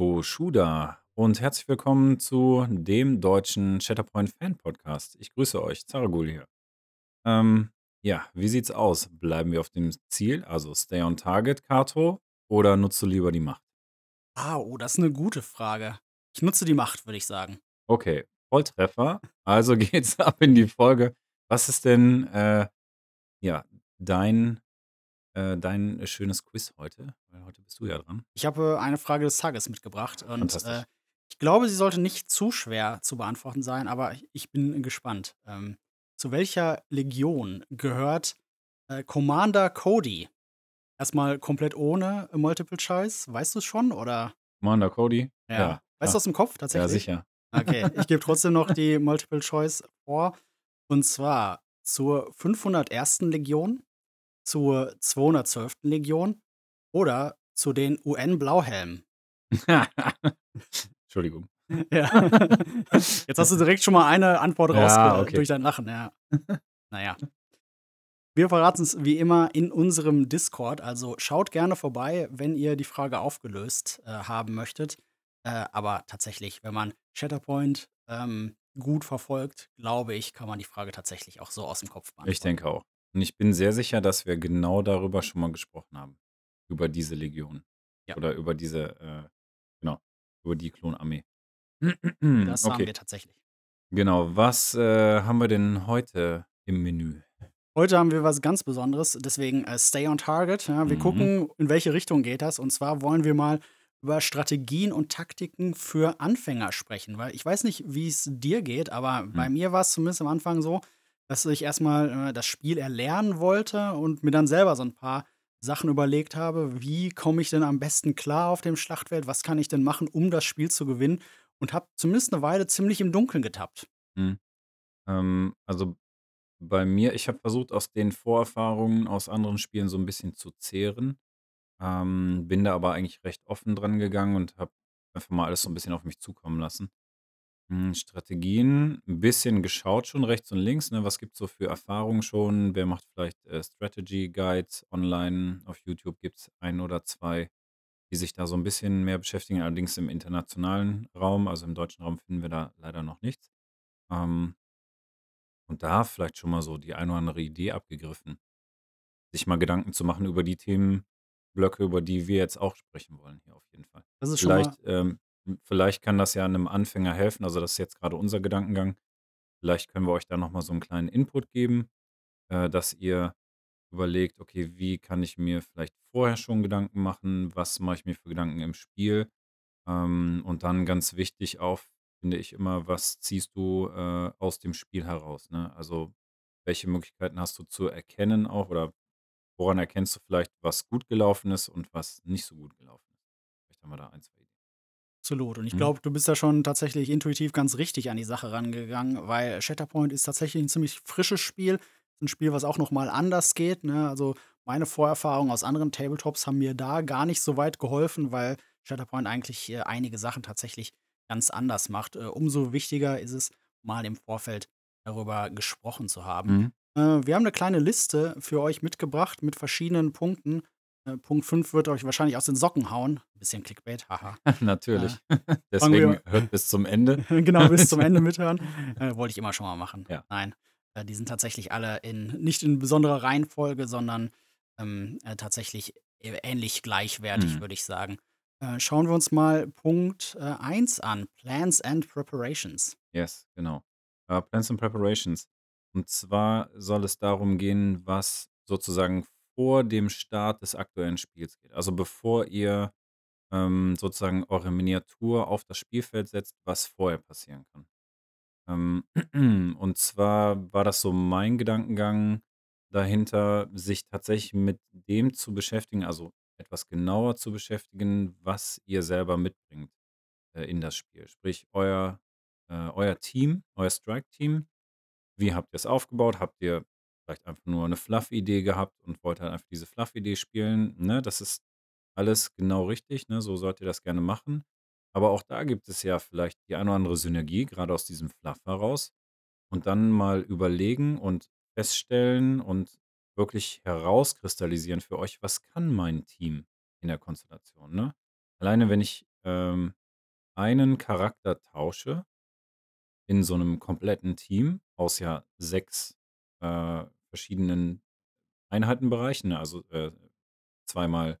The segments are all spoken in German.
Boschuda und herzlich willkommen zu dem deutschen Shatterpoint Fan Podcast. Ich grüße euch, Zaragul hier. Ähm, ja, wie sieht's aus? Bleiben wir auf dem Ziel, also Stay on Target, Kato, oder nutzt du lieber die Macht? Ah, oh, das ist 'ne gute Frage. Ich nutze die Macht, würde ich sagen. Okay, Volltreffer. Also geht's ab in die Folge. Was ist denn, äh, ja, dein äh, dein schönes Quiz heute? Weil heute bist du ja dran. Ich habe, äh, eine Frage des Tages mitgebracht und, äh, ich glaube, sie sollte nicht zu schwer zu beantworten sein, aber ich ich bin gespannt. Ähm, zu welcher Legion gehört, äh, Commander Cody? Erst mal komplett ohne Multiple Choice. Weißt du's schon, oder? Commander Cody? Ja. Ja, Weißt du klar. aus'm Kopf Ja, tatsächlich? sicher. Okay, ich gebe trotzdem noch die Multiple Choice vor. Und zwar zur 501. Legion, zur 212. Legion oder zu den UN-Blauhelmen. Entschuldigung. Ja. Jetzt hast du direkt schon mal eine Antwort Ja, okay. durch dein Lachen, ja. Na ja. Wir verraten's wie immer in unserem Discord, also schaut gerne vorbei, wenn ihr die Frage aufgelöst, äh, haben möchtet. Äh, aber tatsächlich, wenn man Shatterpoint, ähm, gut verfolgt, glaube ich, kann man die Frage tatsächlich auch so aus'm Kopf Ich beantworten. denke auch. Und ich bin sehr sicher, dass wir genau darüber schon mal gesprochen haben, über diese Legion Ja. oder über diese, äh genau, über die Klonarmee. Das haben Okay. wir tatsächlich. Genau. Was, äh, haben wir denn heute im Menü? Heute haben wir was ganz Besonderes, deswegen, äh, stay on target, ja. Wir Mhm. gucken, in welche Richtung geht das. Und zwar wollen wir mal über Strategien und Taktiken für Anfänger sprechen, weil ich weiß nicht, wie's dir geht, aber bei Mhm. mir war's zumindest am Anfang so, dass ich erst mal, äh, das Spiel erlernen wollte und mir dann selber so 'n paar Sachen überlegt habe: „Wie komme ich denn am besten klar auf dem Schlachtfeld? Was kann ich denn machen, um das Spiel zu gewinnen?“ Und habe zumindest 'ne Weile ziemlich im Dunkeln getappt. Mhm. Ähm, also, bei mir ich habe versucht, aus den Vorerfahrungen aus anderen Spielen so 'n bisschen zu zehren, ähm, bin da aber eigentlich recht offen dran gegangen und habe einfach mal alles so 'n bisschen auf mich zukommen lassen. Hm, Strategien 'n bisschen geschaut schon rechts und links, ne? Was gibt's so für Erfahrungen schon? Wer macht vielleicht, äh, Strategy Guides online? Auf YouTube gibt's 1 oder 2, die sich da so 'n bisschen mehr beschäftigen, allerdings im internationalen Raum. Also, im deutschen Raum finden wir da leider noch nichts. Ähm und da vielleicht schon mal so die eine oder andere Idee abgegriffen. Sich mal Gedanken zu machen über die Themenblöcke, über die wir jetzt auch sprechen wollen hier auf jeden Fall. Das ist schon mal Vielleicht, ähm hm, vielleicht kann das ja 'nem Anfänger helfen. Also, das ist jetzt grade unser Gedankengang. Vielleicht können wir euch da noch mal so 'n kleinen Input geben, äh, dass ihr überlegt: „Okay, wie kann ich mir vielleicht vorher schon Gedanken machen? Was mache ich mir für Gedanken im Spiel?“ Ähm, und dann ganz wichtig auch, finde ich immer: „Was ziehst du, äh, aus dem Spiel heraus“, ne? Also, welche Möglichkeiten hast du zu erkennen auch oder woran erkennst du vielleicht, was gut gelaufen ist und was nicht so gut gelaufen ist? Vielleicht haben wir da 1, 2 Absolut. Und ich Mhm. glaube, du bist da schon tatsächlich intuitiv ganz richtig an die Sache rangegangen, weil Shatterpoint ist tatsächlich 'n ziemlich frisches Spiel. 'N Spiel, was auch noch mal anders geht, ne? Also, meine Vorerfahrungen aus anderen Tabletops haben mir da gar nicht so weit geholfen, weil Shatterpoint eigentlich, äh, einige Sachen tatsächlich ganz anders macht. Äh, umso wichtiger ist es, mal im Vorfeld darüber gesprochen zu haben. Mhm. Äh, wir haben 'ne kleine Liste für euch mitgebracht mit verschiedenen Punkten. Äh, Punkt 5 wird euch wahrscheinlich aus den Socken hauen. Bisschen Clickbait, haha. Äh, Natürlich. fangen Deswegen wir hört bis zum Ende. genau, bis zum Ende mithören. Äh, wollte ich immer schon mal machen. Ja. Nein, äh, die sind tatsächlich alle in nicht in besonderer Reihenfolge, sondern, ähm, äh, tatsächlich ä ähnlich gleichwertig, Mhm. würde ich sagen. Äh, schauen wir uns mal Punkt, äh, 1 an, Plans and Preparations. Yes, genau. Äh, Plans and Preparations. Und zwar soll es darum gehen, was sozusagen vor dem Start des aktuellen Spiels geht. Also, bevor ihr, ähm, sozusagen eure Miniatur auf das Spielfeld setzt, was vorher passieren kann. Ähm, und zwar war das so mein Gedankengang dahinter, sich tatsächlich mit dem zu beschäftigen also, etwas genauer zu beschäftigen, was ihr selber mitbringt, äh, in das Spiel. Sprich, euer äh, euer Team, euer Strike-Team. Wie habt ihr's aufgebaut? Habt ihr vielleicht einfach nur 'ne Fluff-Idee gehabt und wollt halt einfach diese Fluff-Idee spielen, ne? Das ist alles genau richtig, ne? So sollt ihr das gerne machen. Aber auch da gibt es ja vielleicht die eine oder andere Synergie, grade aus diesem Fluff heraus. Und dann mal überlegen und feststellen und wirklich herauskristallisieren für euch: „Was kann mein Team in der Konstellation“, ne? Alleine, wenn ich ähm, einen Charakter tausche in so 'nem kompletten Team aus ja 6, äh, verschiedenen Einheitenbereichen, ne? Also, äh, zweimal,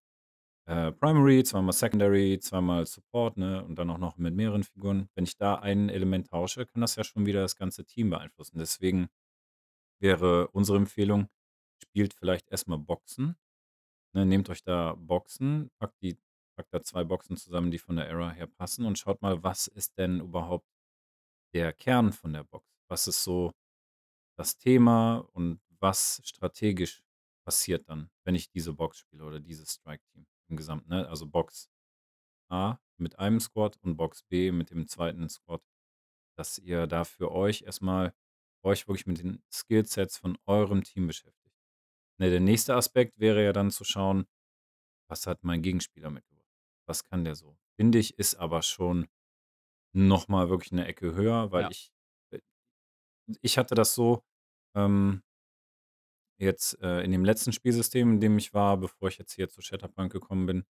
äh, Primary, zweimal Secondary, zweimal Support, ne, und dann auch noch mit mehreren Figuren. Wenn ich da ein Element tausche, kann das ja schon wieder das ganze Team beeinflussen. Deswegen wäre unsere Empfehlung, spielt vielleicht erst mal Boxen, ne? Nehmt euch da Boxen, packt die packt da 2 Boxen zusammen, die von der Era her passen und schaut mal, was ist denn überhaupt der Kern von der Box? Was ist so das Thema und was strategisch passiert dann, wenn ich diese Box spiele oder dieses Strike-Team im Gesamten, ne? Also, Box A mit einem Squad und Box B mit dem 2. Squad, dass ihr da für euch erst mal euch wirklich mit den Skillsets von eurem Team beschäftigt. Ne, der nächste Aspekt wäre ja dann zu schauen: „Was hat mein Gegenspieler mitgebracht? Was kann der so?“ Finde ich, ist aber schon noch mal wirklich 'ne Ecke höher, weil Ja. ich äh, ich hatte das so, ähm jetzt, äh, in dem letzten Spielsystem, in dem ich war, bevor ich jetzt hier zu Shatterpoint gekommen bin,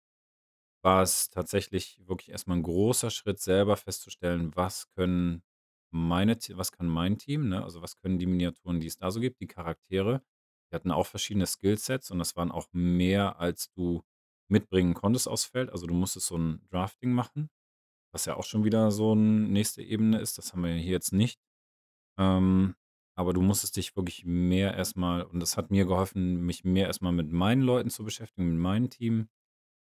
war es tatsächlich wirklich erst mal 'n großer Schritt, selber festzustellen, was können meine was kann mein Team, ne? Also, was können die Miniaturen, die es da so gibt, die Charaktere. Die hatten auch verschiedene Skillsets und das waren auch mehr, als du mitbringen konntest aufs Feld. Also, du musstest so 'n Drafting machen, was ja auch schon wieder so 'n nächste Ebene ist. Das haben wir hier jetzt nicht. Ähm, aber du musstest dich wirklich mehr erst mal und das hat mir geholfen, mich mehr erst mal mit meinen Leuten zu beschäftigen, mit meinem Team,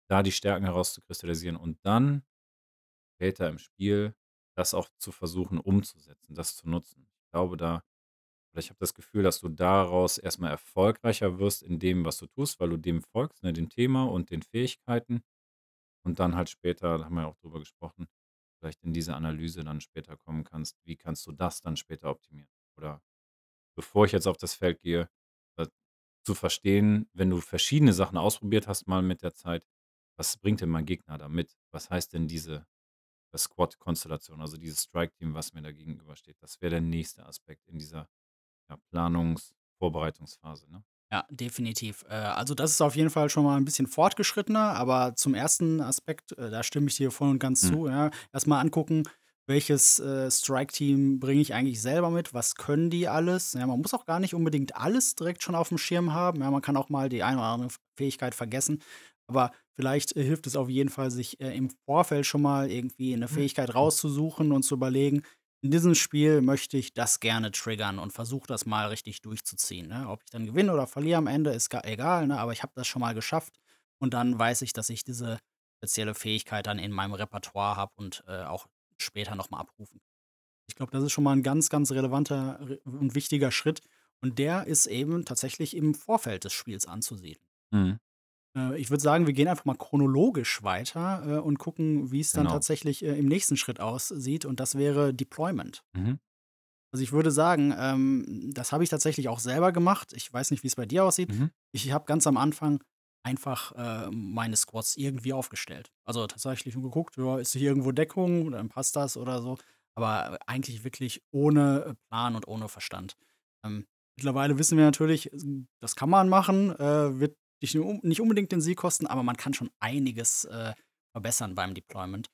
da die Stärken herauszukristallisieren und dann später im Spiel das auch zu versuchen umzusetzen, das zu nutzen. Ich glaube da oder ich habe das Gefühl, dass du daraus erst mal erfolgreicher wirst in dem, was du tust, weil du dem folgst, ne, dem Thema und den Fähigkeiten und dann halt später, da haben wir ja auch drüber gesprochen, vielleicht in diese Analyse dann später kommen kannst. Wie kannst du das dann später optimieren? Oder bevor ich jetzt auf das Feld gehe, äh, zu verstehen, wenn du verschiedene Sachen ausprobiert hast mal mit der Zeit, was bringt denn mein Gegner da mit? Was heißt denn diese, Squad-Konstellation, also dieses Strike-Team, was mir da gegenübersteht? Das wäre der nächste Aspekt in dieser, ja, Planungs Vorbereitungsphase, ne? Ja, definitiv. Äh, also, das ist auf jeden Fall schon mal 'n bisschen fortgeschrittener, aber zum 1. Aspekt, äh, da stimme ich dir voll und ganz Mhm. zu, ja. Erst mal angucken, welches, äh, Strike-Team bringe ich eigentlich selber mit? Was können die alles? Ja, man muss auch gar nicht unbedingt alles direkt schon aufm Schirm haben. Ja, man kann auch mal die eine oder andere Fähigkeit vergessen. Aber vielleicht, äh, hilft es auf jeden Fall, sich, äh, im Vorfeld schon mal irgendwie 'ne Fähigkeit rauszusuchen und zu überlegen: „In diesem Spiel möchte ich das gerne triggern“ und versuche das mal richtig durchzuziehen, ne? Ob ich dann gewinne oder verliere am Ende, ist ga egal, ne, aber ich habe das schon mal geschafft und dann weiß ich, dass ich diese spezielle Fähigkeit dann in meinem Repertoire habe und, äh, auch später noch mal abrufen. Ich glaube, das ist schon mal 'n ganz, ganz relevanter und wichtiger Schritt und der ist eben tatsächlich im Vorfeld des Spiels anzusiedeln. Mhm. Äh, ich würde sagen, wir gehen einfach mal chronologisch weiter, äh, und gucken, wie's dann Genau. tatsächlich, äh, im nächsten Schritt aussieht und das wäre Deployment. Mhm. Also, ich würde sagen, ähm, das habe ich tatsächlich auch selber gemacht. Ich weiß nicht, wie's bei dir aussieht. Mhm. Ich habe ganz am Anfang einfach, äh, meine Squads irgendwie aufgestellt. Also, tatsächlich nur geguckt, ja, ist hier irgendwo Deckung, dann passt das oder so, aber eigentlich wirklich ohne, äh, Plan und ohne Verstand. Ähm, mittlerweile wissen wir natürlich, s das kann man machen, äh, wird dich nicht un nicht unbedingt den Sieg kosten, aber man kann schon einiges, äh, verbessern beim Deployment.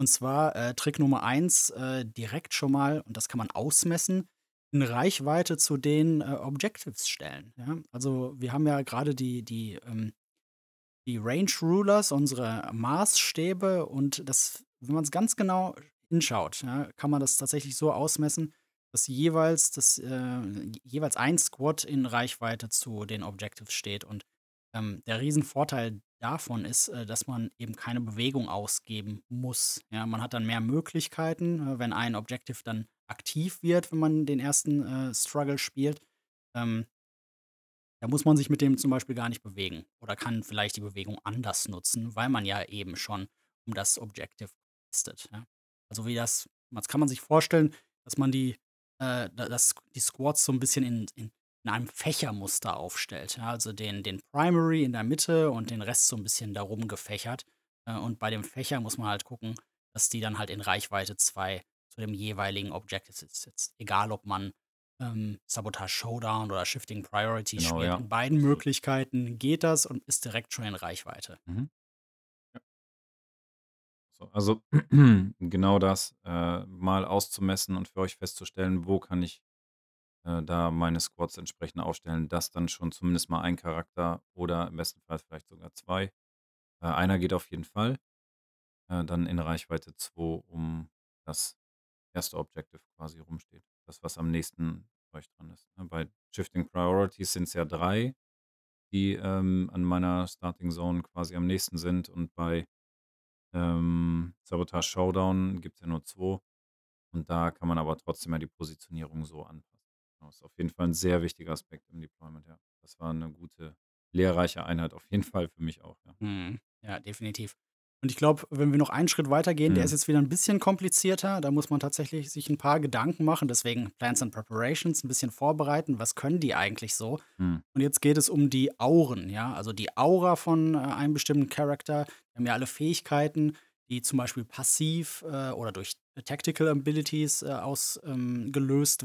Und zwar, äh, Trick Nummer 1, äh, direkt schon mal und das kann man ausmessen, in Reichweite zu den, äh, Objectives stellen, ja? Also, wir haben ja grade die die, ähm die Range Rulers, unsere Maßstäbe und das wenn man's ganz genau hinschaut, ja, kann man das tatsächlich so ausmessen, dass jeweils das, äh jeweils ein Squad in Reichweite zu den Objectives steht und, ähm, der Riesenvorteil davon ist, äh, dass man eben keine Bewegung ausgeben muss, ja? Man hat dann mehr Möglichkeiten, äh, wenn ein Objective dann aktiv wird, wenn man den 1., äh, Struggle spielt, ähm da muss man sich mit dem zum Beispiel gar nicht bewegen oder kann vielleicht die Bewegung anders nutzen, weil man ja eben schon um das Objective ja? Also, wie das das kann man sich vorstellen, dass man die äh, da das die Squads so 'n bisschen in in in einem Fächermuster aufstellt, ja? Also, den den Primary in der Mitte und den Rest so 'n bisschen darum gefächert. Äh, und bei dem Fächer muss man halt gucken, dass die dann halt in Reichweite 2 zu dem jeweiligen Objective sitzt egal, ob man, ähm, Sabotage Showdown oder Shifting Priority Genau, spielt. ja. In beiden Absolut. Möglichkeiten geht das und ist direkt schon in Reichweite. Mhm. Ja. So, also genau das, äh, mal auszumessen und für euch festzustellen, wo kann ich, äh, da meine Squads entsprechend aufstellen, dass dann schon zumindest mal ein Charakter oder im besten Fall vielleicht sogar 2 äh, einer geht auf jeden Fall, äh, dann in Reichweite 2 um das erste Objective quasi rumsteht. Das, was am nächsten euch dran ist, ne? Bei Shifting Priorities sind's ja 3, die, ähm, an meiner Starting Zone quasi am nächsten sind und bei, ähm, Sabotage Showdown gibt's ja nur 2 und da kann man aber trotzdem ja die Positionierung so anpassen. Genau, ist auf jeden Fall 'n sehr wichtiger Aspekt im Deployment, ja. Das war 'ne gute, lehrreiche Einheit auf jeden Fall für mich auch, ja. Mhm. Ja, definitiv. Und ich glaube, wenn wir noch einen Schritt weitergehen, der ist Mhm. jetzt wieder 'n bisschen komplizierter. Da muss man tatsächlich sich 'n paar Gedanken machen, deswegen Plans and Preparations, 'n bisschen vorbereiten. Was können die eigentlich so? Mhm. Und jetzt geht es um die Auren, ja, also die Aura von, äh, einem bestimmten Character. Die haben ja alle Fähigkeiten, die zum Beispiel passiv, äh, oder durch Tactical Abilities, äh, aus ähm,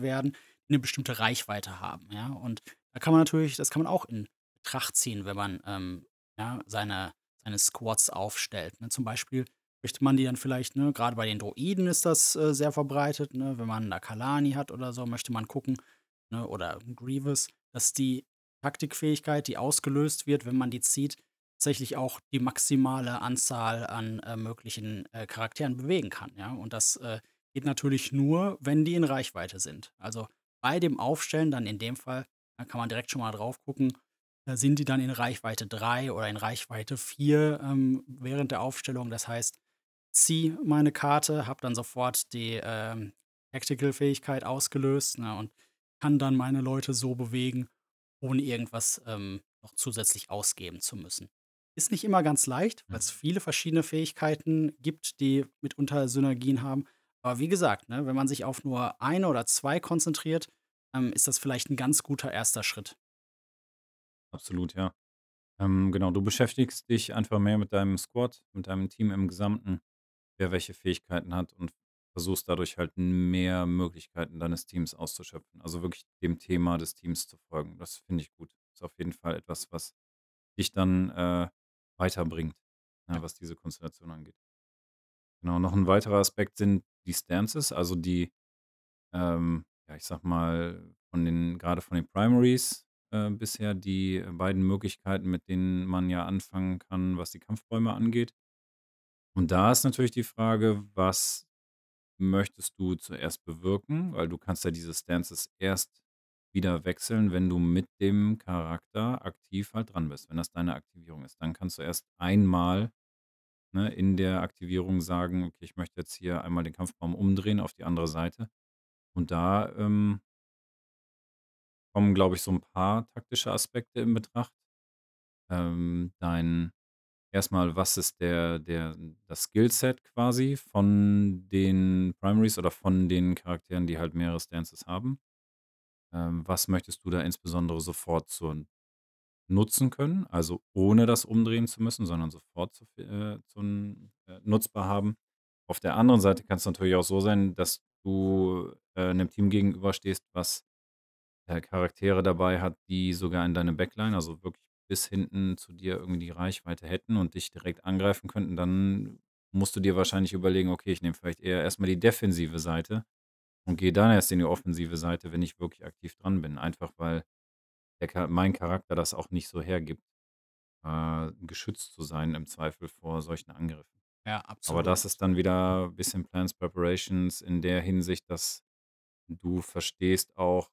werden, 'ne bestimmte Reichweite haben, ja? Und da kann man natürlich das kann man auch in Betracht ziehen, wenn man, ähm, ja, seine seine Squads aufstellt, ne? Zum Beispiel möchte man die dann vielleicht, ne grade bei den Droiden ist das, äh, sehr verbreitet, ne? Wenn man 'n Akalani hat oder so, möchte man gucken, ne, oder Grievous, dass die Taktikfähigkeit, die ausgelöst wird, wenn man die zieht, tatsächlich auch die maximale Anzahl an, äh, möglichen, äh, Charakteren bewegen kann, ja? Und das, äh, geht natürlich nur, wenn die in Reichweite sind. Also, bei dem Aufstellen dann in dem Fall, da kann man direkt schon mal drauf gucken, sind die dann in Reichweite 3 oder in Reichweite 4, ähm, während der Aufstellung. Das heißt, ziehe meine Karte, habe dann sofort die, ähm, Tactical-Fähigkeit ausgelöst, ne, und kann dann meine Leute so bewegen, ohne irgendwas, ähm, noch zusätzlich ausgeben zu müssen. Ist nicht immer ganz leicht, weil's Mhm. viele verschiedene Fähigkeiten gibt, die mitunter Synergien haben. Aber wie gesagt, ne, wenn man sich auf nur 1 oder 2 konzentriert, ähm, ist das vielleicht 'n ganz guter 1. Schritt. Absolut, ja. Ähm, genau, du beschäftigst dich einfach mehr mit deinem Squad, mit deinem Team im Gesamten, wer welche Fähigkeiten hat und versuchst dadurch halt mehr Möglichkeiten deines Teams auszuschöpfen. Also, wirklich dem Thema des Teams zu folgen. Das finde ich gut. Ist auf jeden Fall etwas, was dich dann, äh, weiterbringt, ne, was diese Konstellation angeht. Genau, noch 'n weiterer Aspekt sind die Stances, also die, ähm, ja, ich sage mal, von den grade von den Primaries, äh, bisher die beiden Möglichkeiten, mit denen man ja anfangen kann, was die Kampfbäume angeht. Und da ist natürlich die Frage, was möchtest du zuerst bewirken? Weil du kannst ja diese Stances erst wieder wechseln, wenn du mit dem Charakter aktiv halt dran bist, wenn das deine Aktivierung ist. Dann kannst du erst einmal, ne, in der Aktivierung sagen: „Okay, ich möchte jetzt hier einmal den Kampfbaum umdrehen auf die andere Seite.“ Und da, ähm kommen, glaube ich, so 'n paar taktische Aspekte in Betracht. Ähm, dein erst mal, was ist der der das Skillset quasi von den Primaries oder von den Charakteren, die halt mehrere Stances haben? Ähm, was möchtest du da insbesondere sofort zur nutzen können, also ohne das umdrehen zu müssen, sondern sofort zu äh, zum äh, nutzbar haben? Auf der anderen Seite kann's natürlich auch so sein, dass du, äh, 'nem Team gegenüberstehst, was, äh, Charaktere dabei hat, die sogar in deine Backline, also wirklich bis hinten zu dir irgendwie die Reichweite hätten und dich direkt angreifen könnten. Dann musst du dir wahrscheinlich überlegen: „Okay, ich nehme vielleicht eher erst mal die defensive Seite und gehe dann erst in die offensive Seite, wenn ich wirklich aktiv dran bin.“ Einfach, weil der Cha mein Charakter das auch nicht so hergibt, äh, geschützt zu sein im Zweifel vor solchen Angriffen. Ja, Aber absolut. das ist dann wieder bisschen Plans, Preparations in der Hinsicht, dass du verstehst auch,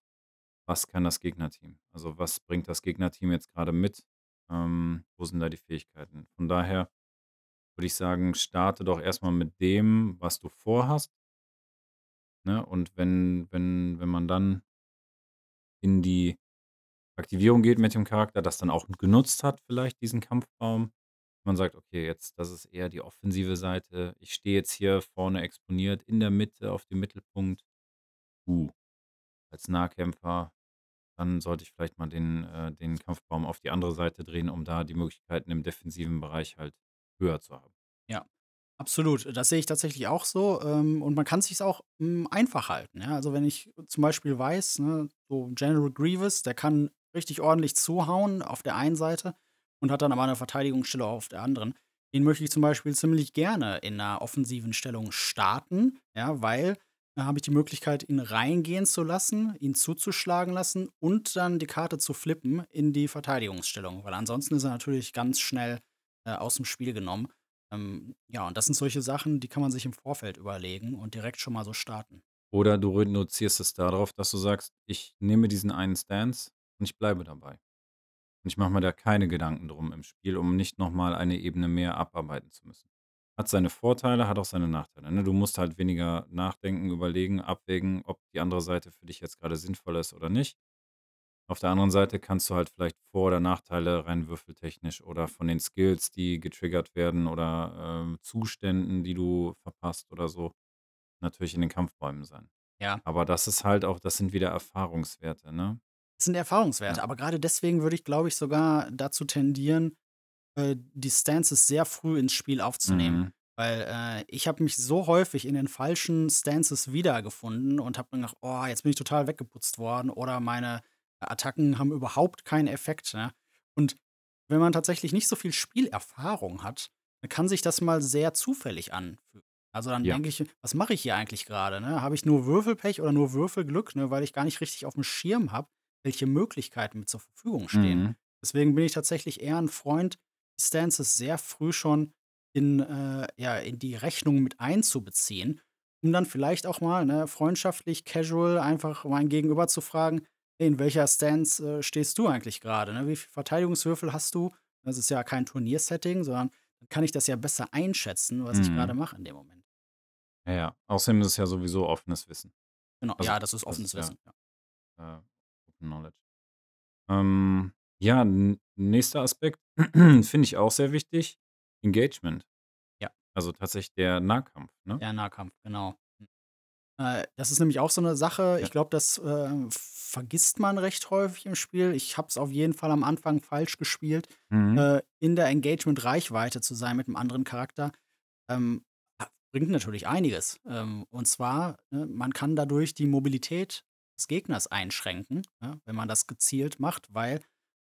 was kann das Gegnerteam? Also, was bringt das Gegnerteam jetzt grade mit? Ähm, wo sind da die Fähigkeiten? Von daher würde ich sagen, starte doch erst mal mit dem, was du vorhast. Ne, und wenn wenn wenn man dann in die Aktivierung geht mit dem Charakter, das dann auch genutzt hat, vielleicht diesen Kampfbaum. Man sagt: „Okay, jetzt das ist eher die offensive Seite. Ich stehe jetzt hier vorne exponiert in der Mitte auf dem Mittelpunkt. Uh, als Nahkämpfer, dann sollte ich vielleicht mal den äh, den Kampfbaum auf die andere Seite drehen, um da die Möglichkeiten im defensiven Bereich halt höher zu haben.“ Ja, absolut. Das sehe ich tatsächlich auch so, ähm, und man kann sich's auch, hm, einfach halten, ja? Also, wenn ich zum Beispiel weiß, ne, so General Grievous, der kann richtig ordentlich zuhauen auf der einen Seite und hat dann aber 'ne Verteidigungsstellung auf der anderen. Den möchte ich zum Beispiel ziemlich gerne in 'ner offensiven Stellung starten, ja, weil habe ich die Möglichkeit, ihn reingehen zu lassen, ihn zuzuschlagen lassen und dann die Karte zu flippen in die Verteidigungsstellung, weil ansonsten ist er natürlich ganz schnell, äh, aus'm Spiel genommen. Ähm, ja, und das sind solche Sachen, die kann man sich im Vorfeld überlegen und direkt schon mal so starten. Oder du reduzierst es darauf, dass du sagst: „Ich nehme diesen einen Stance und ich bleibe dabei.“ Und ich mache mir da keine Gedanken drum im Spiel, um nicht noch mal eine Ebene mehr abarbeiten zu müssen. Hat seine Vorteile, hat auch seine Nachteile, ne? Du musst halt weniger nachdenken, überlegen, abwägen, ob die andere Seite für dich jetzt grade sinnvoller ist oder nicht. Auf der anderen Seite kannst du halt vielleicht Vor oder Nachteile rein würfeltechnisch oder von den Skills, die getriggert werden oder, ähm, Zuständen, die du verpasst oder so, natürlich in den Kampfräumen sein. Ja. Aber das ist halt auch das sind wieder Erfahrungswerte, ne? Das sind Ja. Erfahrungswerte, aber grade deswegen würde ich, glaube ich, sogar dazu tendieren, äh, die Stances sehr früh ins Spiel aufzunehmen, Mhm. weil, äh, ich habe mich so häufig in den falschen Stances wiedergefunden und habe dann gedacht: „Oh, jetzt bin ich total weggeputzt worden“ oder meine Attacken haben überhaupt keinen Effekt, ne? Und wenn man tatsächlich nicht so viel Spielerfahrung hat, dann kann sich das mal sehr zufällig anfühlen. Also, dann Ja. denke ich: „Was mache ich hier eigentlich grade, ne? Habe ich nur Würfelpech oder nur Würfelglück, ne, weil ich gar nicht richtig auf'm Schirm habe, welche Möglichkeiten mir zur Verfügung stehen?“ Mhm. Deswegen bin ich tatsächlich eher 'n Freund, Stances sehr früh schon in äh, ja, in die Rechnung mit einzubeziehen, um dann vielleicht auch mal, ne, freundschaftlich, casual einfach mein Gegenüber zu fragen: „Hey, in welcher Stance, äh, stehst du eigentlich grade, ne? Wie viel Verteidigungswürfel hast du?“ Das ist ja kein Turniersetting, sondern dann kann ich das ja besser einschätzen, was ich grade Mhm. mache in dem Moment. Ja, ja. Außerdem ist es ja sowieso offenes Wissen. Genau, Also, ja, das ist das offenes ist ja, Wissen, ja. äh, Open Knowledge. Ähm, ja, n nächster Aspekt finde ich auch sehr wichtig, Engagement. Ja. Also, tatsächlich der Nahkampf, ne? Der Nahkampf, genau. Äh, das ist nämlich auch so 'ne Sache, Ja. ich glaube, das, äh, vergisst man recht häufig im Spiel. Ich habe es auf jeden Fall am Anfang falsch gespielt, Mhm. äh, in der Engagement-Reichweite zu sein mit 'nem anderen Charakter. Ähm, bringt natürlich einiges. Ähm, und zwar, ne, man kann dadurch die Mobilität des Gegners einschränken, ja, wenn man das gezielt macht, weil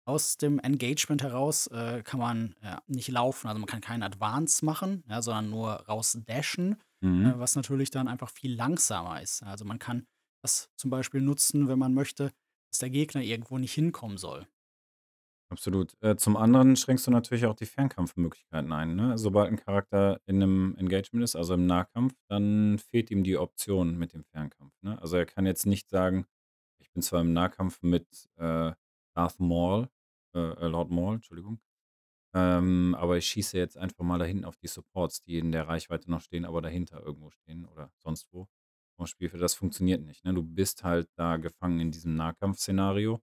aus dem Engagement heraus, äh, kann man, ja, nicht laufen. Also, man kann keinen Advance machen, ja, sondern nur rausdashen, äh, Mhm. was natürlich dann einfach viel langsamer ist. Also, man kann das zum Beispiel nutzen, wenn man möchte, dass der Gegner irgendwo nicht hinkommen soll. Absolut. Äh, zum anderen schränkst du natürlich auch die Fernkampfmöglichkeiten ein, ne? Sobald 'n Charakter in 'nem Engagement ist, also im Nahkampf, dann fehlt ihm die Option mit dem Fernkampf, ne? Also, er kann jetzt nicht sagen: „Ich bin zwar im Nahkampf mit, äh, Darth Maul äh, äh, Lord Maul, Entschuldigung, ähm, aber ich schieße jetzt einfach mal da hinten auf die Supports, die in der Reichweite noch stehen, aber dahinter irgendwo stehen oder sonst wo vom Spielfeld.“ Das funktioniert nicht, ne? Du bist halt da gefangen in diesem Nahkampfszenario,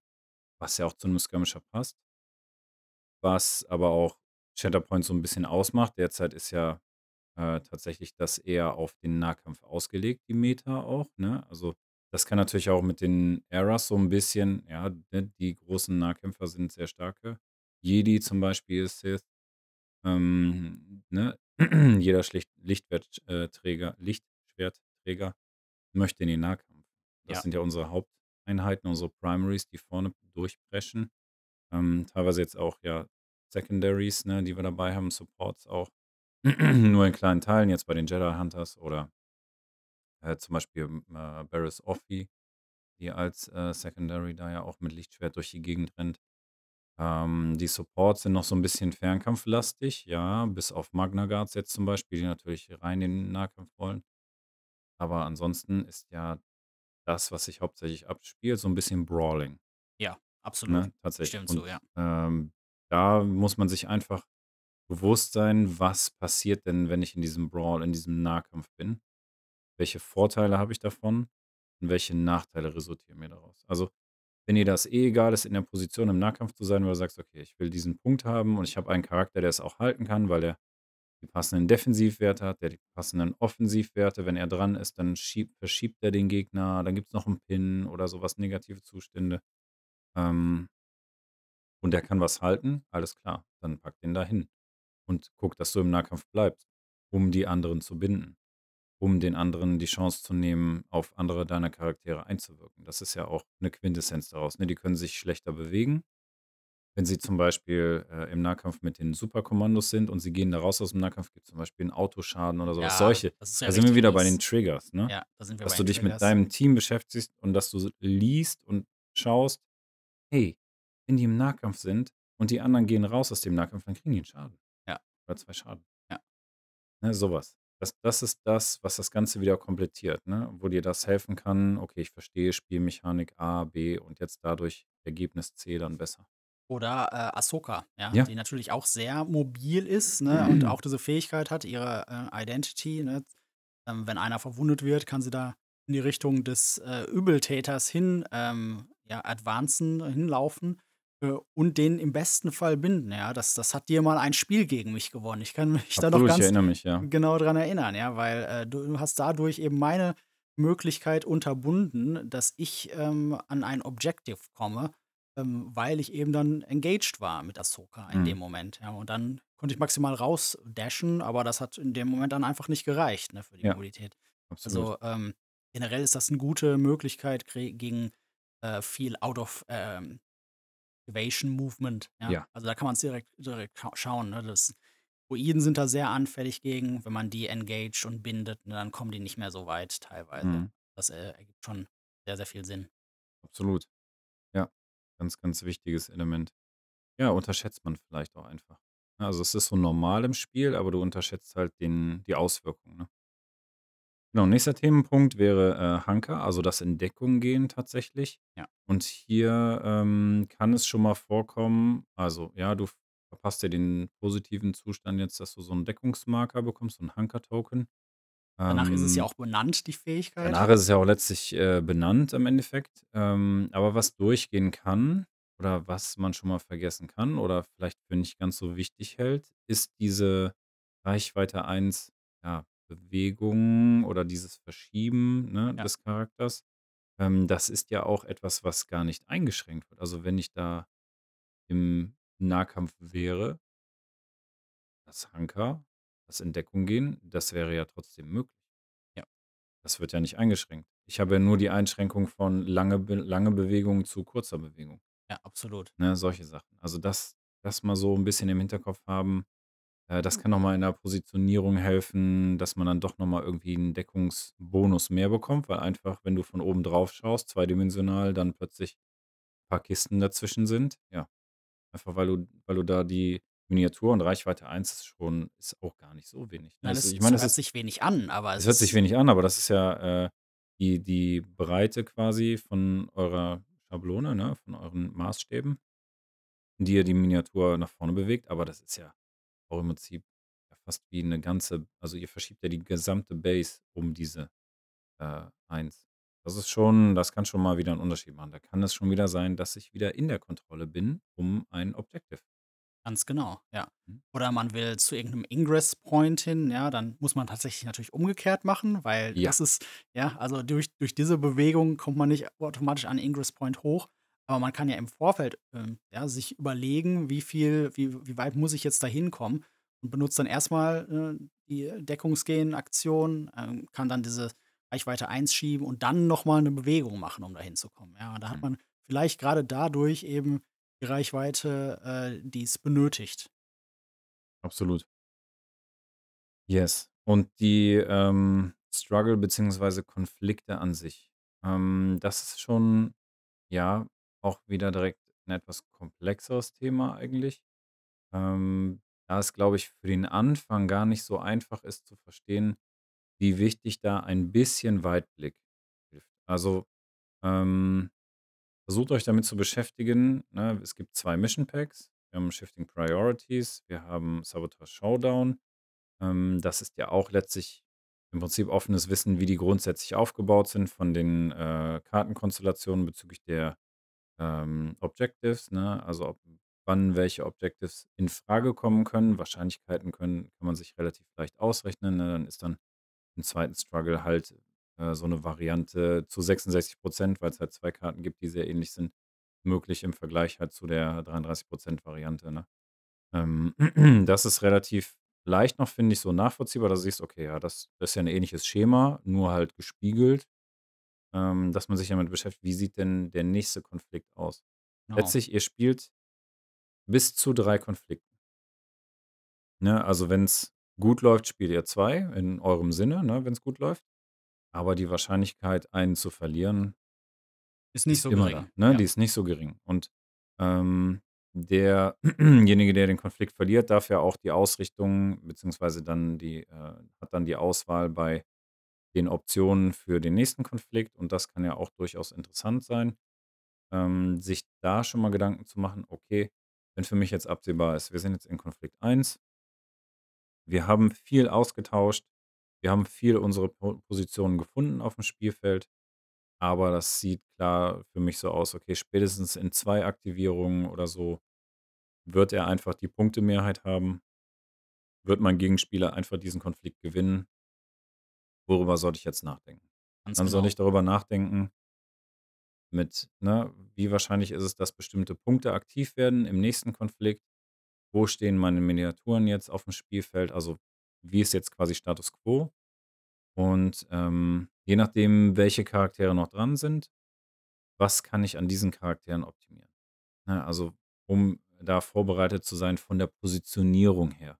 was ja auch zu 'nem Skirmisher passt. Was aber auch Shatterpoint so 'n bisschen ausmacht. Derzeit ist ja, äh, tatsächlich das eher auf den Nahkampf ausgelegt, die Meta auch, ne? Also, das kann natürlich auch mit den Eras so 'n bisschen ja, ne, die großen Nahkämpfer sind sehr starke. Jedi zum Beispiel ist Sith, ähm, ne? Jeder Schlicht Lichtwert äh, Träger Lichtschwertträger möchte in den Nahkampf. Das Ja. sind ja unsere Haupteinheiten, unsere Primaries, die vorne durchpreschen. Ähm, teilweise jetzt auch, ja, Secondaries, ne, die wir dabei haben, Supports auch. Nur in kleinen Teilen, jetzt bei den Jedi Hunters oder äh, zum Beispiel, äh, Barriss Offee, die als, äh, Secondary da ja auch mit Lichtschwert durch die Gegend rennt. Ähm, die Supports sind noch so 'n bisschen fernkampflastig, ja, bis auf Magna Guards jetzt zum Beispiel, die natürlich rein in den Nahkampf wollen. Aber ansonsten ist ja das, was sich hauptsächlich abspielt, so 'n bisschen Brawling. Ja, absolut. Ne, tatsächlich. Stimmt so, ja. ähm, da muss man sich einfach bewusst sein: „Was passiert denn, wenn ich in diesem Brawl, in diesem Nahkampf bin? Welche Vorteile habe ich davon und welche Nachteile resultieren mir daraus?“ Also, wenn dir das eh egal ist, in der Position im Nahkampf zu sein, weil du sagst: „Okay, ich will diesen Punkt haben und ich habe einen Charakter, der es auch halten kann, weil er die passenden Defensivwerte hat, der die passenden Offensivwerte. Wenn er dran ist, dann schiebt verschiebt er den Gegner, dann gibt's noch 'n Pin oder so was, negative Zustände. Ähm und der kann was halten, alles klar, dann pack den da hin und guck, dass du im Nahkampf bleibst, um die anderen zu binden, um den anderen die Chance zu nehmen, auf andere deiner Charaktere einzuwirken. Das ist ja auch 'ne Quintessenz daraus, ne? Die können sich schlechter bewegen wenn sie zum Beispiel, äh, im Nahkampf mit den Superkommandos sind und sie gehen da raus aus'm Nahkampf, gibt's zum Beispiel 'n Autoschaden oder so was. Ja, Solche das ist ja da sind wir wieder bei den. Triggers, ne? Ja, da sind wir Dass bei du dich mit Triggers. deinem Team beschäftigst und dass du liest und schaust: „Hey, wenn die im Nahkampf sind und die anderen gehen raus aus dem Nahkampf, dann kriegen die 'n Schaden Ja. oder 2 Schaden.“ Ja. Ne, so was. Das das ist das, was das Ganze wieder komplettiert, ne? Wo dir das helfen kann: „Okay, ich verstehe Spielmechanik A, B und jetzt dadurch Ergebnis C dann besser.“ Oder, äh, Ahsoka, ja, Ja. die natürlich auch sehr mobil ist, ne, und auch diese Fähigkeit hat, ihre, äh, Identity, ne? Ähm, wenn einer verwundet wird, kann sie da in die Richtung des, äh, Übeltäters hin, ähm, ja, advancen hinlaufen, und den im besten Fall binden, ja? Das das hat dir mal ein Spiel gegen mich gewonnen. Ich kann mich da noch Absolut, ganz mich, ja. genau dran erinnern, ja, weil, äh, du hast dadurch eben meine Möglichkeit unterbunden, dass ich, ähm, an ein Objective komme, ähm, weil ich eben dann engaged war mit Ahsoka in dem Mhm. Moment, ja? Und dann konnte ich maximal rausdashen, aber das hat in dem Moment dann einfach nicht gereicht, ne, für die Ja, Mobilität. absolut. Also, ähm, generell ist das 'n gute Möglichkeit gegen, äh, viel out of, ähm, Evasion Movement, ja? Ja. Also, da kann man's direkt direkt scha schauen, ne? Das Droiden sind da sehr anfällig gegen. Wenn man die engaged und bindet, ne, dann kommen die nicht mehr so weit teilweise. Mhm. Das, äh, ergibt schon sehr, sehr viel Sinn. Absolut. Ja, ganz, ganz wichtiges Element. Ja, unterschätzt man vielleicht auch einfach. Also, es ist so normal im Spiel, aber du unterschätzt halt den die Auswirkungen, ne? Genau, nächster Themenpunkt wäre, äh, Hunker, also das in Deckung gehen tatsächlich. Ja. Und hier, ähm, kann es schon mal vorkommen also, ja, du verpasst ja den positiven Zustand jetzt, dass du so 'n Deckungsmarker bekommst, so 'n Hunker-Token. Danach ist es ja Ähm auch benannt, die Fähigkeit. danach ist es ja auch letztlich, äh, benannt im Endeffekt. Ähm, aber was durchgehen kann oder was man schon mal vergessen kann oder vielleicht für nicht ganz so wichtig hält, ist diese Reichweite 1, ja, Bewegung oder dieses Verschieben, ne, Ja. des Charakters. Ähm, das ist ja auch etwas, was gar nicht eingeschränkt wird. Also, wenn ich da im Nahkampf wäre das Hunker, das in Deckung gehen, das wäre ja trotzdem möglich. Ja. Das wird ja nicht eingeschränkt. Ich habe ja nur die Einschränkung von lange Be lange Bewegung zu kurzer Bewegung. Ja, absolut. Ne, solche Sachen. Also, das das mal so 'n bisschen im Hinterkopf haben. Äh, das kann noch mal in der Positionierung helfen, dass man dann doch noch mal irgendwie 'n Deckungsbonus mehr bekommt, weil einfach, wenn du von oben drauf schaust, zweidimensional, dann plötzlich paar Kisten dazwischen sind. Ja, einfach weil du weil du da die Miniatur und Reichweite 1 ist schon ist auch gar nicht so wenig, ne? Nein, Also, es ich es meine, das hört ist sich wenig an, aber es es hört sich ist wenig an, aber das ist ja, äh, die die Breite quasi von eurer Schablone, ne, von euren Maßstäben die ja die Miniatur nach vorne bewegt, aber das ist ja auch im Prinzip ja fast wie 'ne ganze also, ihr verschiebt ja die gesamte Base um diese, äh, 1. Das ist schon das kann schon mal wieder 'n Unterschied machen. Da kann es schon wieder sein, dass ich wieder in der Kontrolle bin um ein Objective. Ganz genau, ja. Mhm. Oder man will zu irgend 'nem Ingress Point hin, ja, dann muss man tatsächlich natürlich umgekehrt machen, weil Ja. das ist ja, also, durch durch diese Bewegung kommt man nicht automatisch an Ingress Point hoch. Aber man kann ja im Vorfeld, ähm, ja, sich überlegen, wie viel wie wie weit muss ich jetzt da hinkommen und benutzt dann erst mal, äh, die Deckungsgehen-Aktion, ähm, kann dann diese Reichweite 1 schieben und dann noch mal 'ne Bewegung machen, um da hinzukommen, ja? Da hat Mhm. man vielleicht grade dadurch eben die Reichweite, äh, die es benötigt. Absolut. Yes. Und die, ähm, Struggle beziehungsweise Konflikte an sich, ähm, das ist schon, ja, auch wieder direkt 'n etwas komplexeres Thema eigentlich. Ähm, da es, glaube ich, für den Anfang gar nicht so einfach ist zu verstehen, wie wichtig da ein bisschen Weitblick hilft. Also, ähm, versucht euch damit zu beschäftigen, ne? Es gibt 2 Mission Packs. Wir haben Shifting Priorities, wir haben Sabotage Showdown. Ähm, das ist ja auch letztlich im Prinzip offenes Wissen, wie die grundsätzlich aufgebaut sind von den, äh, Kartenkonstellationen bezüglich der, ähm, Objectives, ne? Also, ob wann welche Objectives infrage kommen können. Wahrscheinlichkeiten können kann man sich relativ leicht ausrechnen, ne? Dann ist dann im 2. Struggle halt, äh, so 'ne Variante zu 66 %, weil's halt 2 Karten gibt, die sehr ähnlich sind, möglich im Vergleich halt zu der 33 % Variante, ne? Ähm, das ist relativ leicht noch, finde ich, so nachvollziehbar, dass du siehst: „Okay, ja, das ist ja 'n ähnliches Schema, nur halt gespiegelt.“ Ähm, dass man sich damit beschäftigt: „Wie sieht denn der nächste Konflikt aus?“ Genau. Letztlich, ihr spielt bis zu 3 Konflikten. Ne, also wenn's gut läuft, spielt ihr 2 in eurem Sinne, ne, wenn's gut läuft. Aber die Wahrscheinlichkeit, einen zu verlieren Ist nicht ist so immer gering, da, ne? ja. Die ist nicht so gering. Und, ähm, derjenige, der den Konflikt verliert, darf ja auch die Ausrichtung beziehungsweise dann die äh, hat dann die Auswahl bei den Optionen für den nächsten Konflikt und das kann ja auch durchaus interessant sein, ähm, sich da schon mal Gedanken zu machen: „Okay, wenn für mich jetzt absehbar ist, wir sind jetzt in Konflikt 1“ „wir haben viel ausgetauscht, wir haben viel unsere Po Positionen gefunden aufm Spielfeld, aber das sieht klar für mich so aus, okay, spätestens in 2 Aktivierungen oder so wird er einfach die Punktemehrheit haben wird mein Gegenspieler einfach diesen Konflikt gewinnen.“ Worüber sollte ich jetzt nachdenken? Ganz Dann soll genau. ich darüber nachdenken mit, ne, wie wahrscheinlich ist es, dass bestimmte Punkte aktiv werden im nächsten Konflikt? Wo stehen meine Miniaturen jetzt aufm Spielfeld? Also, wie ist jetzt quasi Status quo? Und, ähm, je nachdem, welche Charaktere noch dran sind, was kann ich an diesen Charakteren optimieren? Ne, also, um da vorbereitet zu sein von der Positionierung her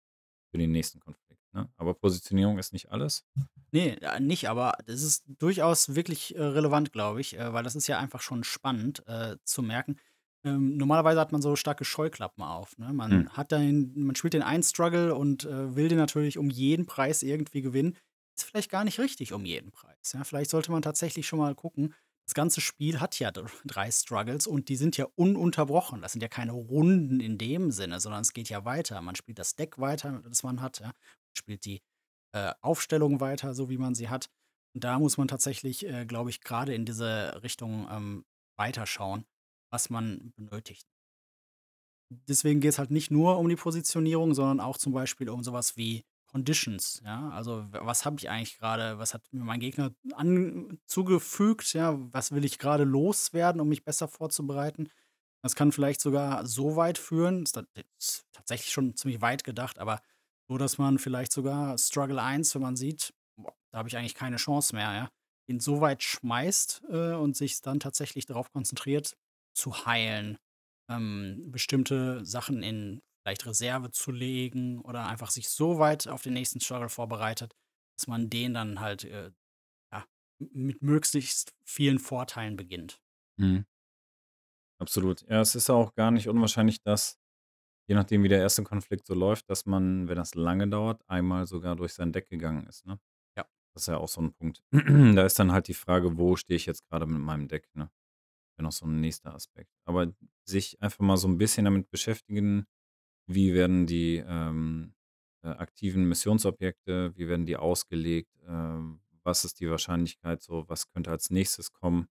für den nächsten Konflikt, ne? Aber Positionierung ist nicht alles. Ne, äh, nicht, aber das ist durchaus wirklich, äh, relevant, glaube ich, äh, weil das ist ja einfach schon spannend, äh, zu merken. Ähm, normalerweise hat man so starke Scheuklappen auf, ne? Man hat den man spielt den einen Struggle und, äh, will den natürlich um jeden Preis irgendwie gewinnen. Ist vielleicht gar nicht richtig um jeden Preis, ja? Vielleicht sollte man tatsächlich schon mal gucken, das ganze Spiel hat ja dr 3 Struggles und die sind ja ununterbrochen. Das sind ja keine Runden in dem Sinne, sondern es geht ja weiter. Man spielt das Deck weiter, das man hat, ja, spielt die, äh, Aufstellung weiter, so wie man sie hat. Und da muss man tatsächlich, äh, glaube ich, grade in diese Richtung, ähm, weiterschauen, was man benötigt. Deswegen geht's halt nicht nur um die Positionierung, sondern auch zum Beispiel um so was wie Conditions, ja? Also, was habe ich eigentlich grade was hat mir mein Gegner zugefügt, ja? Was will ich grade loswerden, um mich besser vorzubereiten? Das kann vielleicht sogar so weit führen ist tatsächlich schon ziemlich weit gedacht, aber so, dass man vielleicht sogar Struggle 1, wenn man sieht: „Boah, da habe ich eigentlich keine Chance mehr“, ja? Ihn so weit schmeißt, äh, und sich dann tatsächlich darauf konzentriert, zu heilen, ähm, bestimmte Sachen in vielleicht Reserve zu legen oder einfach sich so weit auf den nächsten Struggle vorbereitet, dass man den dann halt, äh, ja, mit möglichst vielen Vorteilen beginnt. Mhm. Absolut. Ja, es ist auch gar nicht unwahrscheinlich, dass je nachdem, wie der 1. Konflikt so läuft, dass man, wenn das lange dauert, einmal sogar durch sein Deck gegangen ist, ne? Ja. Das ist ja auch so 'n Punkt. Da ist dann halt die Frage: „Wo stehe ich jetzt grade mit meinem Deck“, ne? Wäre noch so 'n nächster Aspekt. Aber sich einfach mal so 'n bisschen damit beschäftigen, wie werden die, ähm, äh, aktiven Missionsobjekte wie werden die ausgelegt? Ähm, was ist die Wahrscheinlichkeit so? Was könnte als Nächstes kommen?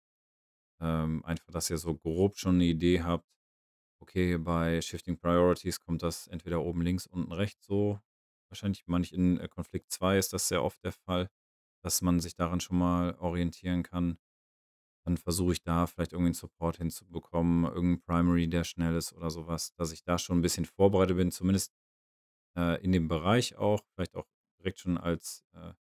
Ähm, einfach, dass ihr so grob schon 'ne Idee habt: Okay, bei Shifting Priorities kommt das entweder oben links, unten rechts so. Wahrscheinlich manch in, äh, Konflikt 2 ist das sehr oft der Fall, dass man sich daran schon mal orientieren kann. Dann versuche ich da vielleicht irgendwie 'n Support hinzubekommen, irgend 'n Primary, der schnell ist oder so was, dass ich da schon 'n bisschen vorbereitet bin, zumindest, äh, in dem Bereich auch, vielleicht auch direkt schon als, äh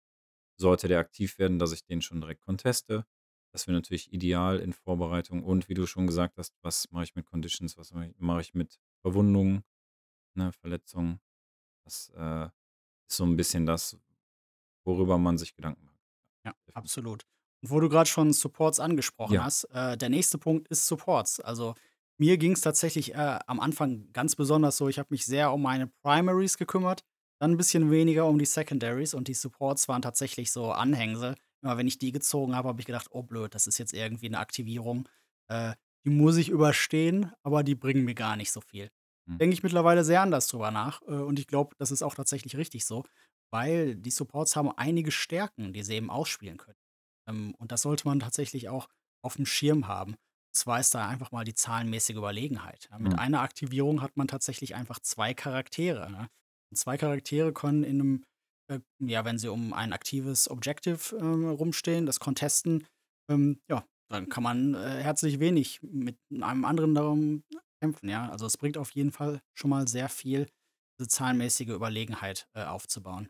sollte der aktiv werden, dass ich den schon direkt conteste. Das wäre natürlich ideal in Vorbereitung und wie du schon gesagt hast, was mache ich mit Conditions, was mache ich mache ich mit Verwundungen, ne, Verletzungen? Das, äh, ist so 'n bisschen das, worüber man sich Gedanken macht. Ja, Definitiv. absolut. Und wo du grad schon Supports angesprochen Ja. hast, äh, der nächste Punkt ist Supports. Also, mir ging's tatsächlich, äh, am Anfang ganz besonders so, ich habe mich sehr um meine Primaries gekümmert, dann 'n bisschen weniger um die Secondaries und die Supports waren tatsächlich so Anhängsel. Immer wenn ich die gezogen habe, habe ich gedacht: „Oh blöd, das ist jetzt irgendwie 'ne Aktivierung, äh, die muss ich überstehen, aber die bringen mir gar nicht so viel.“ Mhm. Denke ich mittlerweile sehr anders drüber nach, äh, und ich glaube, das ist auch tatsächlich richtig so, weil die Supports haben einige Stärken, die sie eben ausspielen können. Ähm, und das sollte man tatsächlich auch aufm Schirm haben. Und zwar ist da einfach mal die zahlenmäßige Überlegenheit. Ja, mit Mhm. einer Aktivierung hat man tatsächlich einfach 2 Charaktere, ne? Und 2 Charaktere können in 'nem äh, ja, wenn sie um ein aktives Objective, ähm, rumstehen, das contesten, ähm, ja, dann kann man, äh, herzlich wenig mit einem anderen darum kämpfen, ja? Also, es bringt auf jeden Fall schon mal sehr viel, diese zahlenmäßige Überlegenheit, äh, aufzubauen.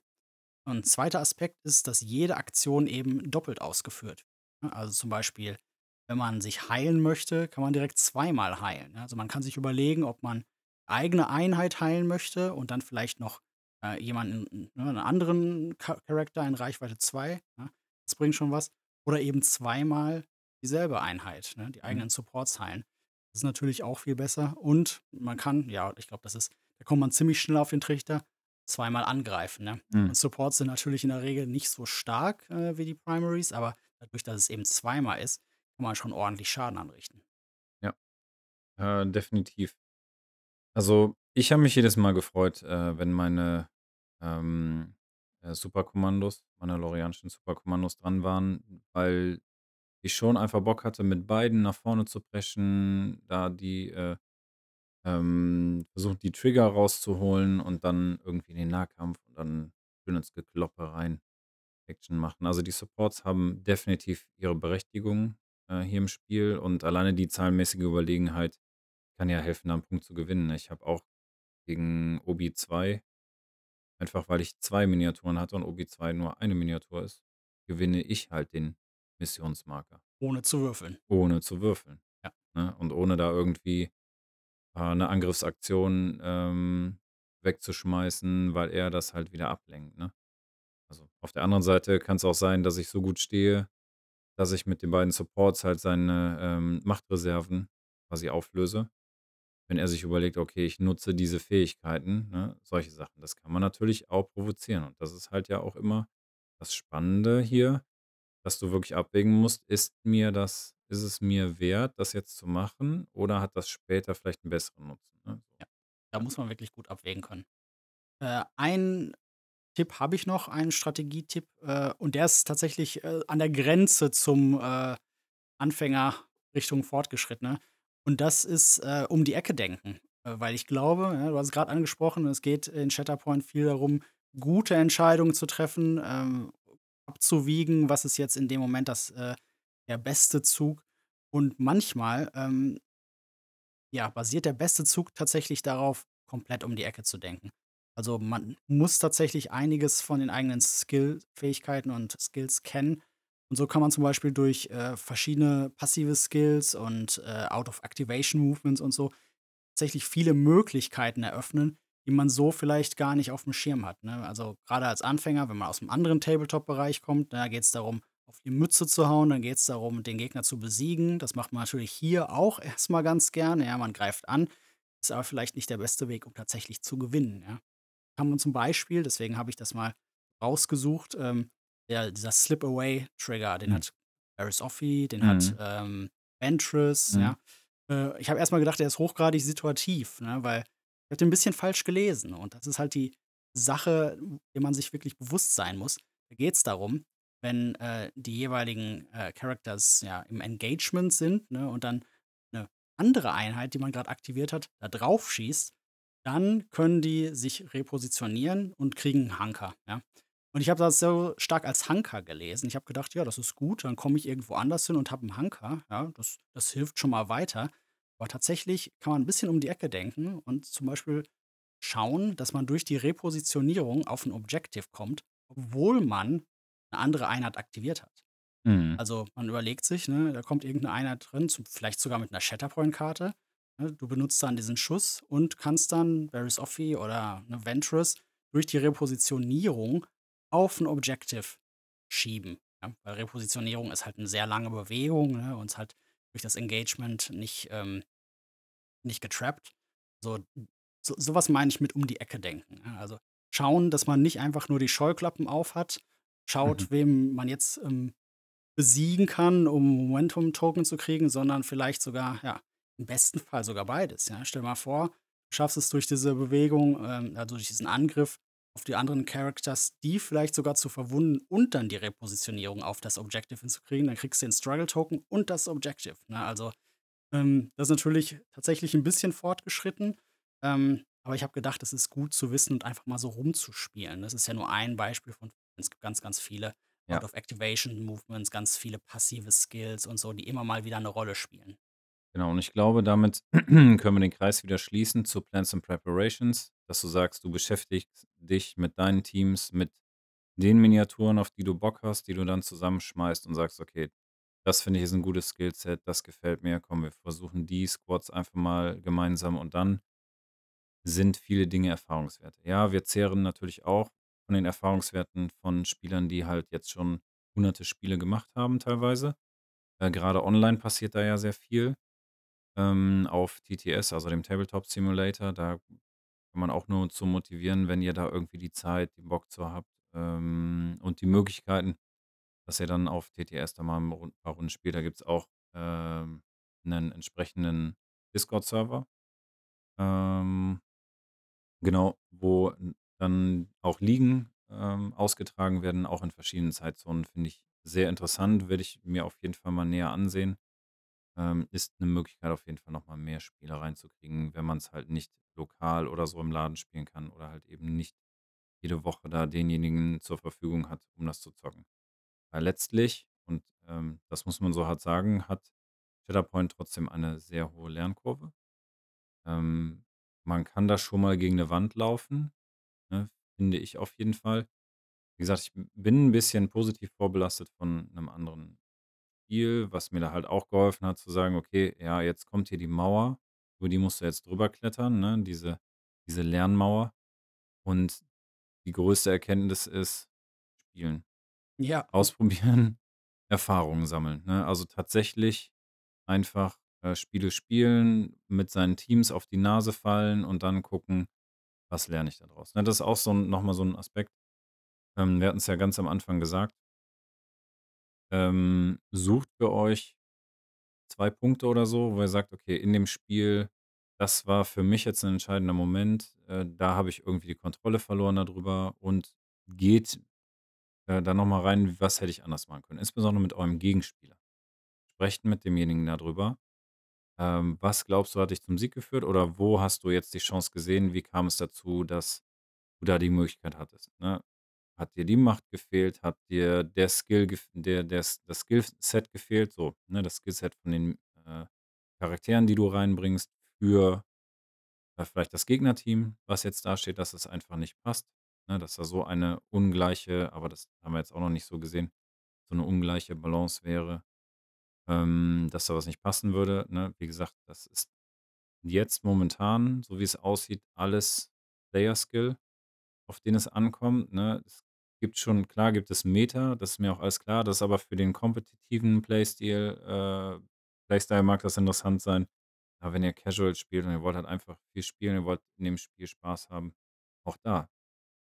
Und 2. Aspekt ist, dass jede Aktion eben doppelt ausgeführt ne? Also, zum Beispiel, wenn man sich heilen möchte, kann man direkt zweimal heilen, ne? Also, man kann sich überlegen, ob man eigene Einheit heilen möchte und dann vielleicht noch, äh, jemanden, ne, 'n anderen Cha Charakter in Reichweite 2, ne? Das bringt schon was. Oder eben zweimal dieselbe Einheit, ne, die Mhm. eigenen Supports heilen. Das ist natürlich auch viel besser und man kann ja, ich glaube, das ist da kommt man ziemlich schnell auf den Trichter, zweimal angreifen, ne? Mhm. Und Supports sind natürlich in der Regel nicht so stark, äh, wie die Primaries, aber dadurch, dass es eben zweimal ist, kann man schon ordentlich Schaden anrichten. Ja, äh, definitiv. Also, ich habe mich jedes Mal gefreut, äh, wenn meine, ähm, äh, Superkommandos, mandalorianischen Superkommandos dran waren, weil ich schon einfach Bock hatte, mit beiden nach vorne zu preschen, da die, äh, ähm versuchen, die Trigger rauszuholen und dann irgendwie in den Nahkampf und dann schön ins Gekloppe rein Action machen. Also, die Supports haben definitiv ihre Berechtigung, äh, hier im Spiel und alleine die zahlenmäßige Überlegenheit kann ja helfen, da 'n Punkt zu gewinnen. Ich habe auch gegen Obi 2 einfach weil ich 2 Miniaturen hatte und Obi 2 nur eine Miniatur ist, gewinne ich halt den Missionsmarker. Ohne zu würfeln. Ohne zu würfeln, Ja. ne? Und ohne da irgendwie, äh, 'ne Angriffsaktion, ähm, wegzuschmeißen, weil er das halt wieder ablenkt, ne? Also, auf der anderen Seite kann's auch sein, dass ich so gut stehe, dass ich mit den beiden Supports halt seine, ähm, Machtreserven quasi auflöse. Wenn er sich überlegt: „Okay, ich nutze diese Fähigkeiten“, ne? Solche Sachen. Das kann man natürlich auch provozieren und das ist halt ja auch immer das Spannende hier, dass du wirklich abwägen musst: „Ist mir das ist es mir wert, das jetzt zu machen oder hat das später vielleicht 'n besseren Nutzen“, ne. Ja, da muss man wirklich gut abwägen können. Äh, einen Tipp habe ich noch, einen Strategietipp, äh, und der ist tatsächlich, äh, an der Grenze zum, äh, Anfänger Richtung Fortgeschrittene. Und das ist, äh, um die Ecke denken. Äh, weil ich glaube, ja, du hast es grad angesprochen, es geht in Shatterpoint viel darum, gute Entscheidungen zu treffen, ähm, abzuwiegen, was ist jetzt in dem Moment das äh, der beste Zug. Und manchmal, ähm ja, basiert der beste Zug tatsächlich darauf, komplett um die Ecke zu denken. Also, man muss tatsächlich einiges von den eigenen Skill-Fähigkeiten und Skills kennen. Und so kann man zum Beispiel durch, äh, verschiedene passive Skills und, äh, Out-of-Activation-Movements und so tatsächlich viele Möglichkeiten eröffnen, die man so vielleicht gar nicht aufm Schirm hat, ne? Also, grade als Anfänger, wenn man aus'm anderen Tabletop-Bereich kommt, da geht's darum, auf die Mütze zu hauen, dann geht's darum, den Gegner zu besiegen. Das macht man natürlich hier auch erst mal ganz gerne, ja, man greift an, ist aber vielleicht nicht der beste Weg, um tatsächlich zu gewinnen, ja? Kann man zum Beispiel deswegen habe ich das mal rausgesucht, ähm, der dieser Slip-Away-Trigger, den Mhm. hat Varys Offee, den hat, Mhm. ähm, Ventress, Mhm. ja? Äh, ich habe erst mal gedacht, der ist hochgradig situativ, ne, weil ich habe den 'n bisschen falsch gelesen und das ist halt die Sache, der man sich wirklich bewusst sein muss. Da geht's darum, wenn, äh, die jeweiligen, äh, Characters, ja, im Engagement sind, ne, und dann 'ne andere Einheit, die man grad aktiviert hat, da drauf schießt, dann können die sich repositionieren und kriegen 'n Hunker, ja? Und ich habe das so stark als Hunker gelesen. Ich habe gedacht: „Ja, das ist gut, dann komme ich irgendwo anders hin und habe 'n Hunker, ja? Das das hilft schon mal weiter.“ Aber tatsächlich kann man 'n bisschen um die Ecke denken und zum Beispiel schauen, dass man durch die Repositionierung auf 'n Objective kommt, obwohl man 'ne andere Einheit aktiviert hat. Mhm. Also, man überlegt sich, ne, da kommt irgend 'ne Einheit drin, zum vielleicht sogar mit 'ner Shatterpoint-Karte, ne? Du benutzt dann diesen Schuss und kannst dann Varys Offee oder 'ne Ventress durch die Repositionierung auf 'n Objective schieben, ja? Weil Repositionierung ist halt 'ne sehr lange Bewegung, ne, und ist halt durch das Engagement nicht, ähm nicht getrappt. So so so was meine ich mit um die Ecke denken, ja? Also, schauen, dass man nicht einfach nur die Scheuklappen aufhat, Mhm. schaut, wem man jetzt, ähm, besiegen kann, um Momentum-Token zu kriegen, sondern vielleicht sogar, ja, im besten Fall sogar beides, ja? Stell dir mal vor, du schaffst es durch diese Bewegung, ähm, also, durch diesen Angriff auf die anderen Characters, die vielleicht sogar zu verwunden und dann die Repositionierung auf das Objective hinzukriegen. Dann kriegst du den Struggle-Token und das Objective, ne? Also, ähm, das ist natürlich tatsächlich 'n bisschen fortgeschritten, ähm, aber ich habe gedacht, das ist gut zu wissen und einfach mal so rumzuspielen. Das ist ja nur ein Beispiel von es gibt ganz, ganz viele Ja. Out-of-Activation-Movements, ganz viele passive Skills und so, die immer mal wieder 'ne Rolle spielen. Genau, und ich glaube, damit können wir den Kreis wieder schließen zu Plans and Preparations, dass du sagst, du beschäftigst dich mit deinen Teams, mit den Miniaturen, auf die du Bock hast, die du dann zusammenschmeißt und sagst: „Okay, das finde ich ist 'n gutes Skillset, das gefällt mir. Komm, wir versuchen die Squads einfach mal gemeinsam“ und dann sind viele Dinge Erfahrungswerte. Ja, wir zehren natürlich auch von den Erfahrungswerten von Spielern, die halt jetzt schon hunderte Spiele gemacht haben teilweise. Äh, grade online passiert da ja sehr viel, ähm, auf TTS, also dem Tabletop Simulator. Da kann man auch nur zu motivieren, wenn ihr da irgendwie die Zeit, den Bock zu habt, ähm, und die Möglichkeiten, dass ihr dann auf TTS da mal 'n Rund paar Runden spielt. Da gibt's auch, ähm, 'nen entsprechenden Discord-Server. Ähm genau, wo dann auch Ligen, ähm, ausgetragen werden, auch in verschiedenen Zeitzonen. Finde ich sehr interessant, werde ich mir auf jeden Fall mal näher ansehen. Ähm, ist 'ne Möglichkeit auf jeden Fall noch mal mehr Spieler reinzukriegen, wenn man's halt nicht lokal oder so im Laden spielen kann oder halt eben nicht jede Woche da denjenigen zur Verfügung hat, um das zu zocken. Weil letztlich, und, ähm, das muss man so hart sagen, hat Shatterpoint trotzdem eine sehr hohe Lernkurve. Ähm, man kann da schon mal gegen 'ne Wand laufen, ne, finde ich auf jeden Fall. Wie gesagt, ich bin 'n bisschen positiv vorbelastet von 'nem anderen Spiel, was mir da halt auch geholfen hat zu sagen: „Okay, ja, jetzt kommt hier die Mauer, über die musst du jetzt drüber klettern, ne, diese diese Lernmauer.“ Und die größte Erkenntnis ist spielen. Ja. Ausprobieren, Erfahrungen sammeln, ne? Also, tatsächlich einfach, äh, Spiele spielen, mit seinen Teams auf die Nase fallen und dann gucken: „Was lerne ich da draus?“ Ne, das ist auch so 'n noch mal so 'n Aspekt. Ähm, wir hatten's ja ganz am Anfang gesagt ähm, sucht für euch 2 Punkte oder so, wo ihr sagt: „Okay, in dem Spiel, das war für mich jetzt 'n entscheidender Moment. Äh, da habe ich irgendwie die Kontrolle verloren da drüber.“ Und geht, äh, da noch mal rein, was hätte ich anders machen können, insbesondere mit eurem Gegenspieler. Sprecht mit demjenigen da drüber. Ähm, was glaubst du, hat dich zum Sieg geführt oder wo hast du jetzt die Chance gesehen? Wie kam es dazu, dass du da die Möglichkeit hattest, ne? Hat dir die Macht gefehlt? Hat dir der Skill der der das Skillset gefehlt, so, ne, das Skillset von den, äh, Charakteren, die du reinbringst für, äh, vielleicht das Gegnerteam, was jetzt dasteht, dass es einfach nicht passt, ne, dass da so eine ungleiche aber das haben wir jetzt auch noch nicht so gesehen, so 'ne ungleiche Balance wäre, ähm, dass da was nicht passen würde, ne? Wie gesagt, das ist jetzt momentan, so wie es aussieht, alles Player Skill, auf den es ankommt, ne? Es gibt schon klar gibt es Meta, das ist mir auch alles klar, das ist aber für den kompetitiven Playstyle äh, Playstyle mag das interessant sein. Aber wenn ihr Casual spielt und ihr wollt halt einfach viel spielen, ihr wollt in dem Spiel Spaß haben, auch da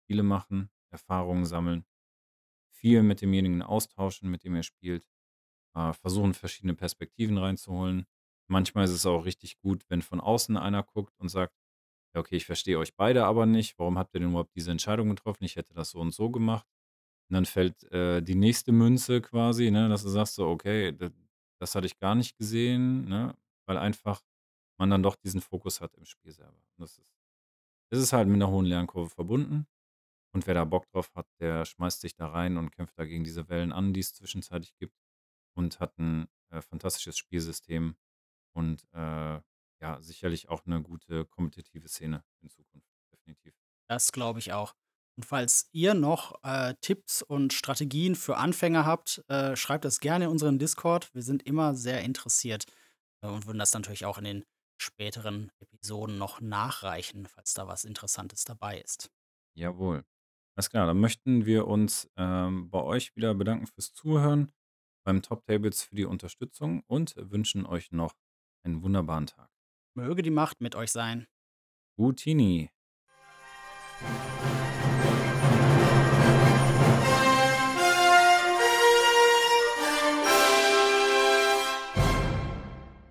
Spiele machen, Erfahrungen sammeln, viel mit demjenigen austauschen, mit dem ihr spielt, äh, versuchen, verschiedene Perspektiven reinzuholen. Manchmal ist es auch richtig gut, wenn von außen einer guckt und sagt: „Ja, okay, ich verstehe euch beide aber nicht. Warum habt ihr denn überhaupt diese Entscheidung getroffen? Ich hätte das so und so gemacht.“ Und dann fällt, äh, die nächste Münze quasi, ne, dass du sagst so: „Okay, d das hatte ich gar nicht gesehen“, ne? Weil einfach man dann doch diesen Fokus hat im Spiel selber. Und das ist es ist halt mit 'ner hohen Lernkurve verbunden. Und wer da Bock drauf hat, der schmeißt sich da rein und kämpft da gegen diese Wellen an, die es zwischenzeitlich gibt und hat 'n, äh, fantastisches Spielsystem und, äh, ja, sicherlich auch 'ne gute kompetitive Szene in Zukunft, definitiv. Das glaube ich auch. Und falls ihr noch, äh, Tipps und Strategien für Anfänger habt, äh, schreibt das gerne in unseren Discord. Wir sind immer sehr interessiert, äh, und würden das natürlich auch in den späteren Episoden noch nachreichen, falls da was Interessantes dabei ist. Jawohl. Alles klar, dann möchten wir uns, ähm, bei euch wieder bedanken fürs Zuhören, beim Top Tables für die Unterstützung und wünschen euch noch einen wunderbaren Tag. Möge die Macht mit euch sein. Routini.